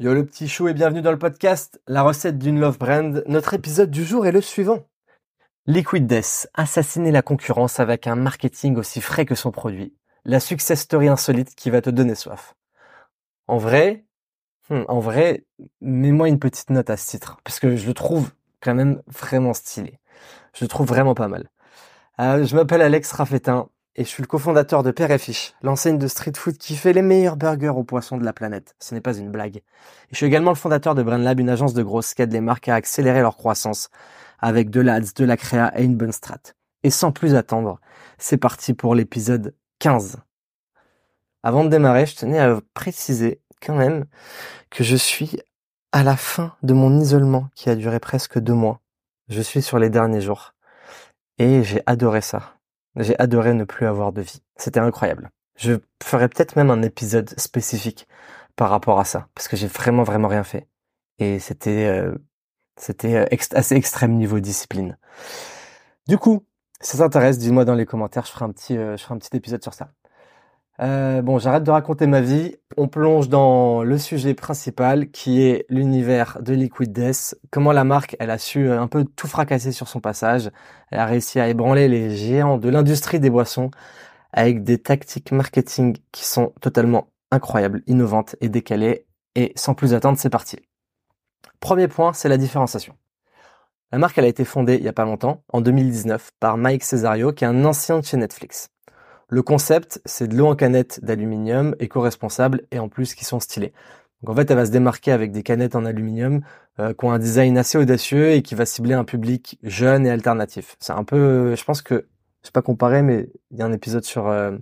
Yo le petit chou et bienvenue dans le podcast La recette d'une love brand. Notre épisode du jour est le suivant. Liquid Death, assassiner la concurrence avec un marketing aussi frais que son produit. La success story insolite qui va te donner soif. En vrai, hmm, en vrai, mets-moi une petite note à ce titre parce que je le trouve quand même vraiment stylé. Je le trouve vraiment pas mal. Euh, je m'appelle Alex Raffetin et je suis le cofondateur de Père et Fiche, l'enseigne de street food qui fait les meilleurs burgers aux poissons de la planète. Ce n'est pas une blague. Et je suis également le fondateur de BrandLab, une agence de grosses qui aide les marques à accélérer leur croissance avec de l'ADS, de la créa et une bonne strat. Et sans plus attendre, c'est parti pour l'épisode 15. Avant de démarrer, je tenais à préciser quand même que je suis à la fin de mon isolement qui a duré presque deux mois. Je suis sur les derniers jours. Et j'ai adoré ça. J'ai adoré ne plus avoir de vie. C'était incroyable. Je ferai peut-être même un épisode spécifique par rapport à ça, parce que j'ai vraiment vraiment rien fait. Et c'était euh, c'était euh, assez extrême niveau discipline. Du coup, si ça t'intéresse, dis-moi dans les commentaires, je ferai un petit euh, je ferai un petit épisode sur ça. Euh, bon, j'arrête de raconter ma vie. On plonge dans le sujet principal qui est l'univers de Liquid Death. Comment la marque, elle a su un peu tout fracasser sur son passage. Elle a réussi à ébranler les géants de l'industrie des boissons avec des tactiques marketing qui sont totalement incroyables, innovantes et décalées. Et sans plus attendre, c'est parti. Premier point, c'est la différenciation. La marque, elle a été fondée il y a pas longtemps, en 2019, par Mike Cesario, qui est un ancien de chez Netflix. Le concept, c'est de l'eau en canette d'aluminium, éco-responsable et en plus qui sont stylées. Donc en fait, elle va se démarquer avec des canettes en aluminium euh, qui ont un design assez audacieux et qui va cibler un public jeune et alternatif. C'est un peu, je pense que, je sais pas comparé, mais il y a un épisode sur euh,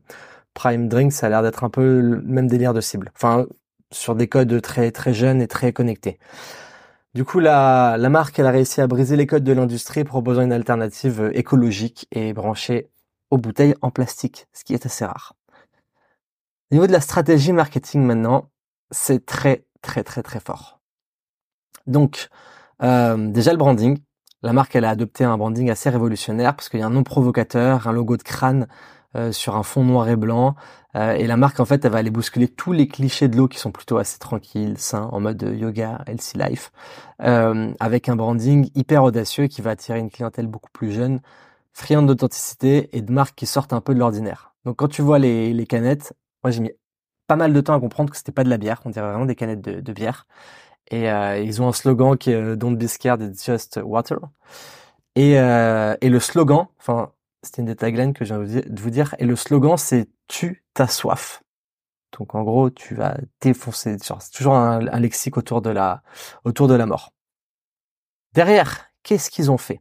Prime Drink, ça a l'air d'être un peu le même délire de cible. Enfin, sur des codes très très jeunes et très connectés. Du coup, la, la marque, elle a réussi à briser les codes de l'industrie, proposant une alternative écologique et branchée aux bouteilles en plastique, ce qui est assez rare. Au niveau de la stratégie marketing maintenant, c'est très très très très fort. Donc euh, déjà le branding, la marque elle a adopté un branding assez révolutionnaire parce qu'il y a un nom provocateur, un logo de crâne euh, sur un fond noir et blanc, euh, et la marque en fait elle va aller bousculer tous les clichés de l'eau qui sont plutôt assez tranquilles, sains, en mode yoga, healthy life, avec un branding hyper audacieux qui va attirer une clientèle beaucoup plus jeune, friande d'authenticité et de marques qui sortent un peu de l'ordinaire. Donc quand tu vois les, les canettes, moi j'ai mis pas mal de temps à comprendre que c'était pas de la bière, on dirait vraiment des canettes de, de bière. Et euh, ils ont un slogan qui est euh, Don't be scared, it's just water. Et, euh, et le slogan, enfin c'était une des taglines que j'ai envie de vous dire, et le slogan c'est tu ta soif. Donc en gros tu vas défoncer. C'est toujours un, un lexique autour de la autour de la mort. Derrière, qu'est-ce qu'ils ont fait?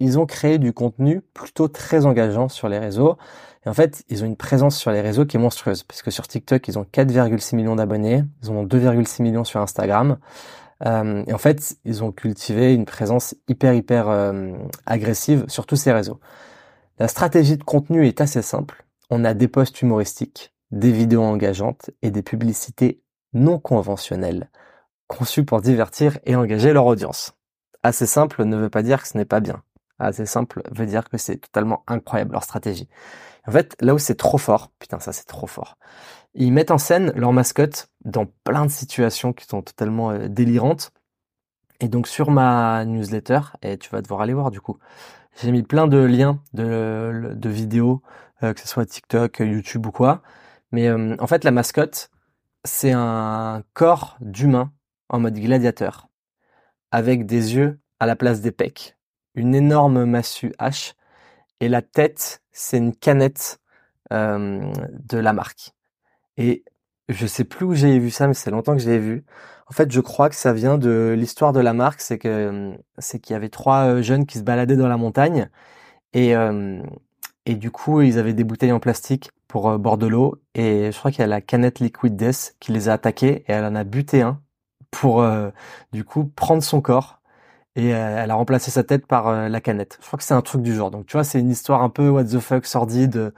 Ils ont créé du contenu plutôt très engageant sur les réseaux. Et en fait, ils ont une présence sur les réseaux qui est monstrueuse, parce que sur TikTok, ils ont 4,6 millions d'abonnés, ils ont 2,6 millions sur Instagram. Euh, et en fait, ils ont cultivé une présence hyper, hyper euh, agressive sur tous ces réseaux. La stratégie de contenu est assez simple. On a des posts humoristiques, des vidéos engageantes et des publicités non conventionnelles, conçues pour divertir et engager leur audience. Assez simple ne veut pas dire que ce n'est pas bien assez simple veut dire que c'est totalement incroyable leur stratégie. En fait, là où c'est trop fort, putain ça c'est trop fort, ils mettent en scène leur mascotte dans plein de situations qui sont totalement euh, délirantes. Et donc sur ma newsletter, et tu vas devoir aller voir du coup, j'ai mis plein de liens de, vidéos, euh, que ce soit TikTok, YouTube ou quoi. Mais euh, en fait la mascotte, c'est un corps d'humain en mode gladiateur, avec des yeux à la place des pecs une énorme massue H et la tête, c'est une canette euh, de la marque. Et je sais plus où j'ai vu ça, mais c'est longtemps que je l'ai vu. En fait, je crois que ça vient de l'histoire de la marque, c'est que c'est qu'il y avait trois euh, jeunes qui se baladaient dans la montagne et euh, et du coup ils avaient des bouteilles en plastique pour boire de l'eau et je crois qu'il y a la canette Liquid Death qui les a attaqués et elle en a buté un pour du coup prendre son corps et euh, elle a remplacé sa tête par euh, la canette. Je crois que c'est un truc du genre. Donc tu vois, c'est une histoire un peu what the fuck sordide,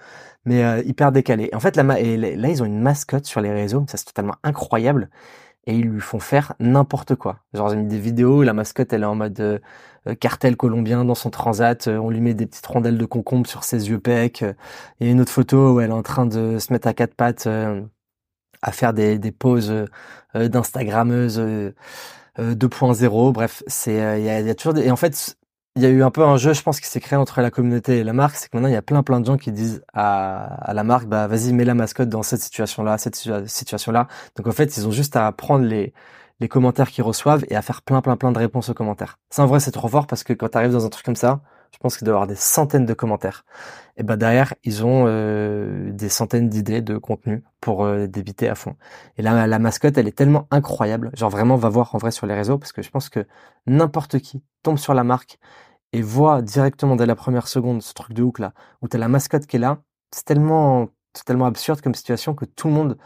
mais euh, hyper décalée. En fait, là, et là, ils ont une mascotte sur les réseaux, ça c'est totalement incroyable. Et ils lui font faire n'importe quoi. Genre, ils mis des vidéos, la mascotte, elle est en mode cartel colombien dans son transat. on lui met des petites rondelles de concombre sur ses yeux pecs. A une autre photo où elle est en train de se mettre à quatre pattes à faire des, des poses euh, d'instagrammeuses 2.0. Bref, c'est il y a, y, a, toujours des... et en fait il y a eu un peu un jeu, je pense, qui s'est créé entre la communauté et la marque, c'est que maintenant il y a plein plein de gens qui disent à, à la marque, bah vas-y mets la mascotte dans cette situation-là, cette situation-là. Donc en fait, ils ont juste à prendre les les commentaires qu'ils reçoivent et à faire plein plein plein de réponses aux commentaires. Ça en vrai c'est trop fort parce que quand tu arrives dans un truc comme ça, je pense qu'il doit y avoir des centaines de commentaires. Et ben derrière, ils ont euh, des centaines d'idées de contenu pour euh, débiter à fond. Et là, la mascotte, elle est tellement incroyable. Genre vraiment, va voir en vrai sur les réseaux parce que je pense que n'importe qui tombe sur la marque et voit directement dès la première seconde ce truc de hook là, où t'as la mascotte qui est là. C'est tellement, c'est tellement absurde comme situation que tout le monde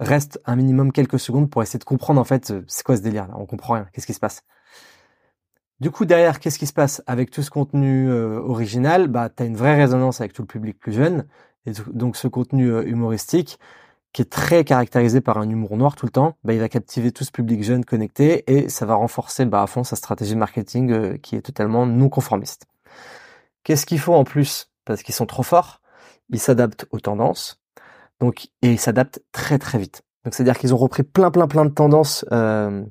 reste un minimum quelques secondes pour essayer de comprendre en fait euh, c'est quoi ce délire là? On comprend rien. Qu'est-ce qui se passe? Du coup derrière, qu'est-ce qui se passe avec tout ce contenu euh, original? Bah t'as une vraie résonance avec tout le public plus jeune et donc ce contenu euh, humoristique qui est très caractérisé par un humour noir tout le temps, bah, il va captiver tout ce public jeune connecté et ça va renforcer bah, à fond sa stratégie marketing qui est totalement non conformiste. Qu'est-ce qu'il faut en plus? Parce qu'ils sont trop forts, ils s'adaptent aux tendances, donc, et ils s'adaptent très très vite. Donc c'est-à-dire qu'ils ont repris plein plein plein de tendances euh,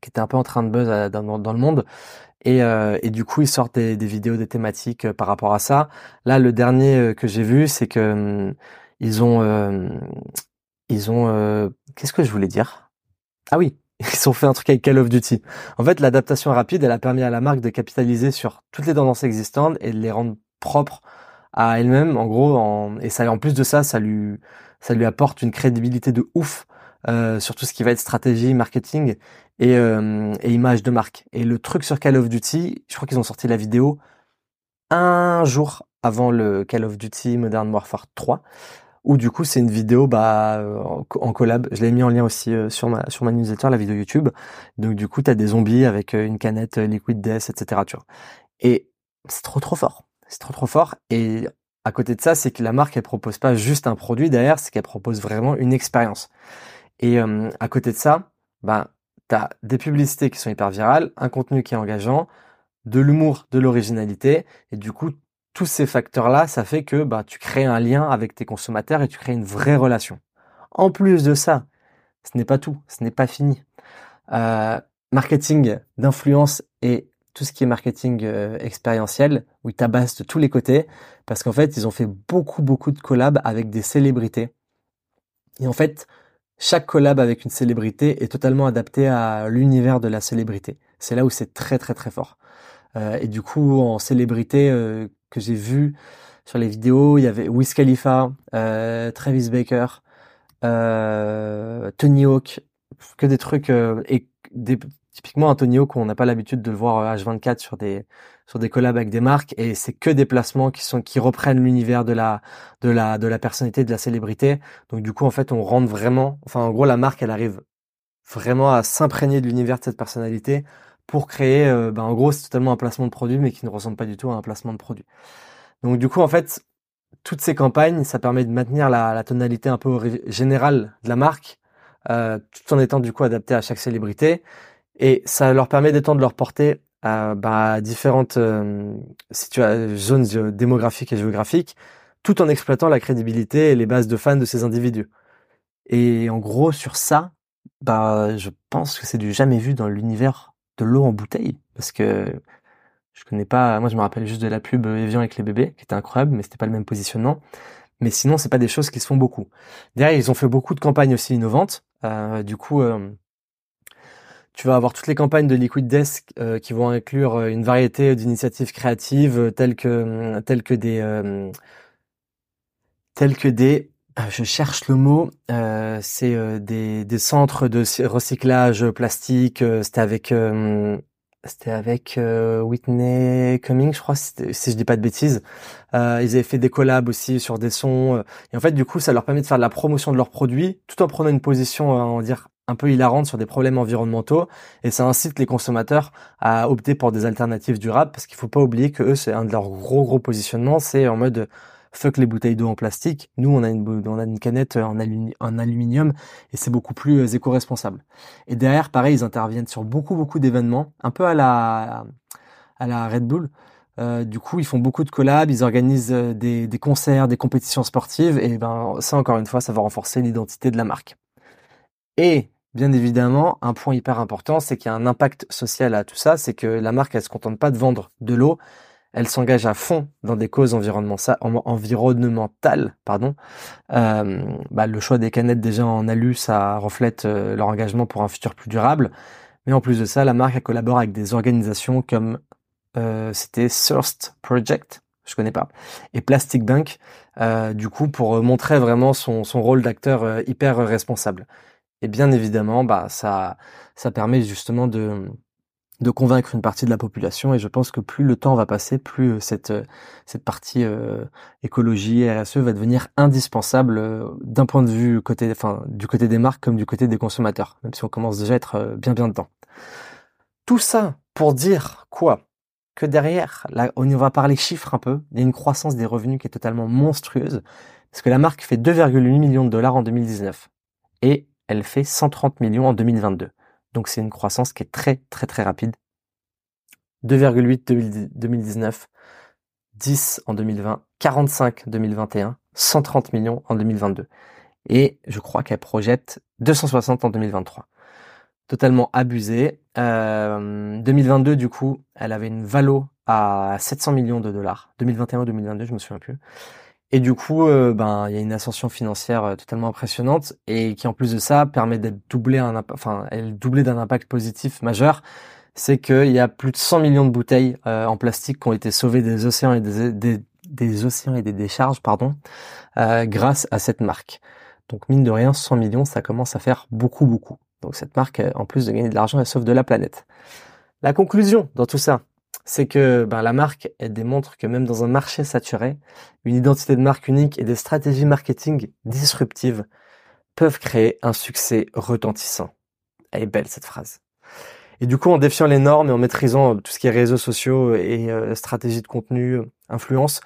qui étaient un peu en train de buzz euh, dans, le monde. Et, euh, et, du coup, ils sortent des, vidéos, des thématiques euh, par rapport à ça. Là, le dernier euh, que j'ai vu, c'est que hum, ils ont, ils ont, qu'est-ce que je voulais dire? Ah oui, ils ont fait un truc avec Call of Duty. En fait, l'adaptation rapide, elle a permis à la marque de capitaliser sur toutes les tendances existantes et de les rendre propres à elle-même, en gros, en, et ça, en plus de ça, ça lui, ça lui apporte une crédibilité de ouf euh, sur tout ce qui va être stratégie, marketing et, euh, et image de marque. Et le truc sur Call of Duty, je crois qu'ils ont sorti la vidéo un jour avant le Call of Duty Modern Warfare 3 où du coup c'est une vidéo bah en collab je l'ai mis en lien aussi euh, sur ma sur ma newsletter la vidéo YouTube donc du coup t'as des zombies avec euh, une canette euh, Liquid Death etc tu vois et c'est trop trop fort c'est trop trop fort. Et à côté de ça, c'est que la marque, elle propose pas juste un produit derrière, c'est qu'elle propose vraiment une expérience. Et euh, à côté de ça, ben, tu as des publicités qui sont hyper virales, un contenu qui est engageant, de l'humour, de l'originalité. Et du coup, tous ces facteurs-là, ça fait que bah, tu crées un lien avec tes consommateurs et tu crées une vraie relation. En plus de ça, ce n'est pas tout, ce n'est pas fini. Euh, marketing d'influence et tout ce qui est marketing euh, expérientiel, où ils tabassent de tous les côtés, parce qu'en fait, ils ont fait beaucoup, beaucoup de collabs avec des célébrités. Et en fait, chaque collab avec une célébrité est totalement adapté à l'univers de la célébrité. C'est là où c'est très, très, très fort. Euh, et du coup, en célébrité euh, que j'ai vu sur les vidéos, il y avait Wiz Khalifa, Travis Baker, Tony Hawk, que des trucs et des typiquement Antonio qu'on n'a pas l'habitude de le voir H24 euh, sur des sur des collabs avec des marques et c'est que des placements qui sont qui reprennent l'univers de la de la de la personnalité de la célébrité. Donc du coup en fait on rentre vraiment enfin en gros la marque elle arrive vraiment à s'imprégner de l'univers de cette personnalité pour créer ben, en gros c'est totalement un placement de produit mais qui ne ressemble pas du tout à un placement de produit. Donc du coup en fait toutes ces campagnes ça permet de maintenir la, la tonalité un peu générale de la marque euh, tout en étant du coup adapté à chaque célébrité et ça leur permet d'étendre leur portée à bah, différentes euh, zones démographiques et géographiques, tout en exploitant la crédibilité et les bases de fans de ces individus. Et en gros, sur ça, bah, je pense que c'est du jamais vu dans l'univers de l'eau en bouteille, parce que je connais pas. Moi, je me rappelle juste de la pub Evian avec les bébés, qui était incroyable, mais c'était pas le même positionnement. Mais sinon, c'est pas des choses qui se font beaucoup. Derrière, ils ont fait beaucoup de campagnes aussi innovantes. Euh, du coup, euh, tu vas avoir toutes les campagnes de Liquid Desk euh, qui vont inclure euh, une variété d'initiatives créatives euh, telles que telles que des telles que des je cherche le mot c'est des, des centres de recyclage plastique c'était avec c'était avec Whitney Cummings, je crois, si je dis pas de bêtises. Euh, ils avaient fait des collabs aussi sur des sons. et en fait, du coup, ça leur permet de faire de la promotion de leurs produits, tout en prenant une position, on va dire, un peu hilarante sur des problèmes environnementaux et ça incite les consommateurs à opter pour des alternatives durables parce qu'il faut pas oublier que eux c'est un de leurs gros gros positionnements c'est en mode fuck les bouteilles d'eau en plastique nous on a une on a une canette en, aluminium et c'est beaucoup plus euh, éco-responsable et derrière pareil ils interviennent sur beaucoup beaucoup d'événements un peu à la à la Red Bull euh, du coup, ils font beaucoup de collabs, ils organisent euh, des, des concerts, des compétitions sportives, et ben ça encore une fois, ça va renforcer l'identité de la marque. Et bien évidemment, un point hyper important, c'est qu'il y a un impact social à tout ça, c'est que la marque, elle se contente pas de vendre de l'eau, elle s'engage à fond dans des causes environnementales. Pardon. Euh, bah, le choix des canettes déjà en alu, ça reflète euh, leur engagement pour un futur plus durable. Mais en plus de ça, la marque a collabore avec des organisations comme euh, c'était Thirst Project, je connais pas, et Plastic Bank, euh, du coup pour montrer vraiment son, son rôle d'acteur hyper responsable. Et bien évidemment, bah ça ça permet justement de de convaincre une partie de la population et je pense que plus le temps va passer, plus euh, cette euh, cette partie euh, écologie RSE va devenir indispensable d'un point de vue côté enfin du côté des marques comme du côté des consommateurs, même si on commence déjà à être bien bien dedans. Tout ça pour dire quoi? Que derrière, là, on va parler chiffres un peu, il y a une croissance des revenus qui est totalement monstrueuse parce que la marque fait 2,8 millions de dollars en 2019 et elle fait 130 millions en 2022. Donc c'est une croissance qui est très très très rapide. 2,8 2019, 10 en 2020, 45 2021, 130 millions en 2022. Et je crois qu'elle projette 260 en 2023. Totalement abusé. Euh, 2022 du coup, elle avait une valo à 700 millions de dollars. 2021 ou 2022, je me souviens plus. Et du coup, euh, ben, il y a une ascension financière euh, totalement impressionnante et qui, en plus de ça, permet d'être doublé, un, enfin, elle doublée d'un impact positif majeur. C'est qu'il y a plus de 100 millions de bouteilles euh, en plastique qui ont été sauvées des océans et des, des, des océans et des décharges, pardon, grâce à cette marque. Donc mine de rien, 100 millions, ça commence à faire beaucoup, beaucoup. Donc cette marque, en plus de gagner de l'argent, elle sauve de la planète. La conclusion dans tout ça, c'est que ben, la marque, elle démontre que même dans un marché saturé, une identité de marque unique et des stratégies marketing disruptives peuvent créer un succès retentissant. Elle est belle cette phrase. Et du coup, en défiant les normes et en maîtrisant tout ce qui est réseaux sociaux et euh, stratégie de contenu, influence,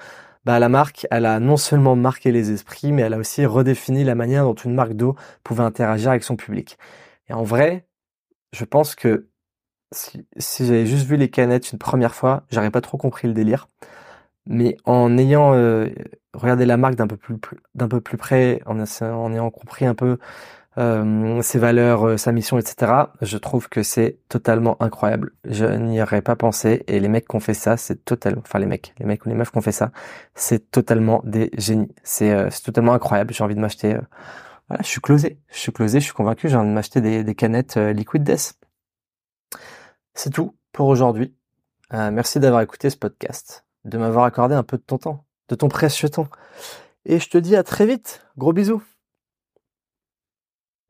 bah, la marque, elle a non seulement marqué les esprits, mais elle a aussi redéfini la manière dont une marque d'eau pouvait interagir avec son public. Et en vrai, je pense que si, j'avais juste vu les canettes une première fois, j'aurais pas trop compris le délire. Mais en ayant euh, regardé la marque d'un peu plus d'un peu plus près, en, en ayant compris un peu euh, ses valeurs, euh, sa mission, etc., je trouve que c'est totalement incroyable. Je n'y aurais pas pensé. Et les mecs qui ont fait ça, c'est totalement, enfin les mecs, les mecs ou les meufs qui ont fait ça, c'est totalement des génies. C'est euh, totalement incroyable. J'ai envie de m'acheter. voilà, je suis closé. Je suis closé. Je suis convaincu. J'ai envie de m'acheter des, des canettes Liquid Death. C'est tout pour aujourd'hui. Euh, merci d'avoir écouté ce podcast, de m'avoir accordé un peu de ton temps, de ton précieux temps. Et je te dis à très vite. Gros bisous.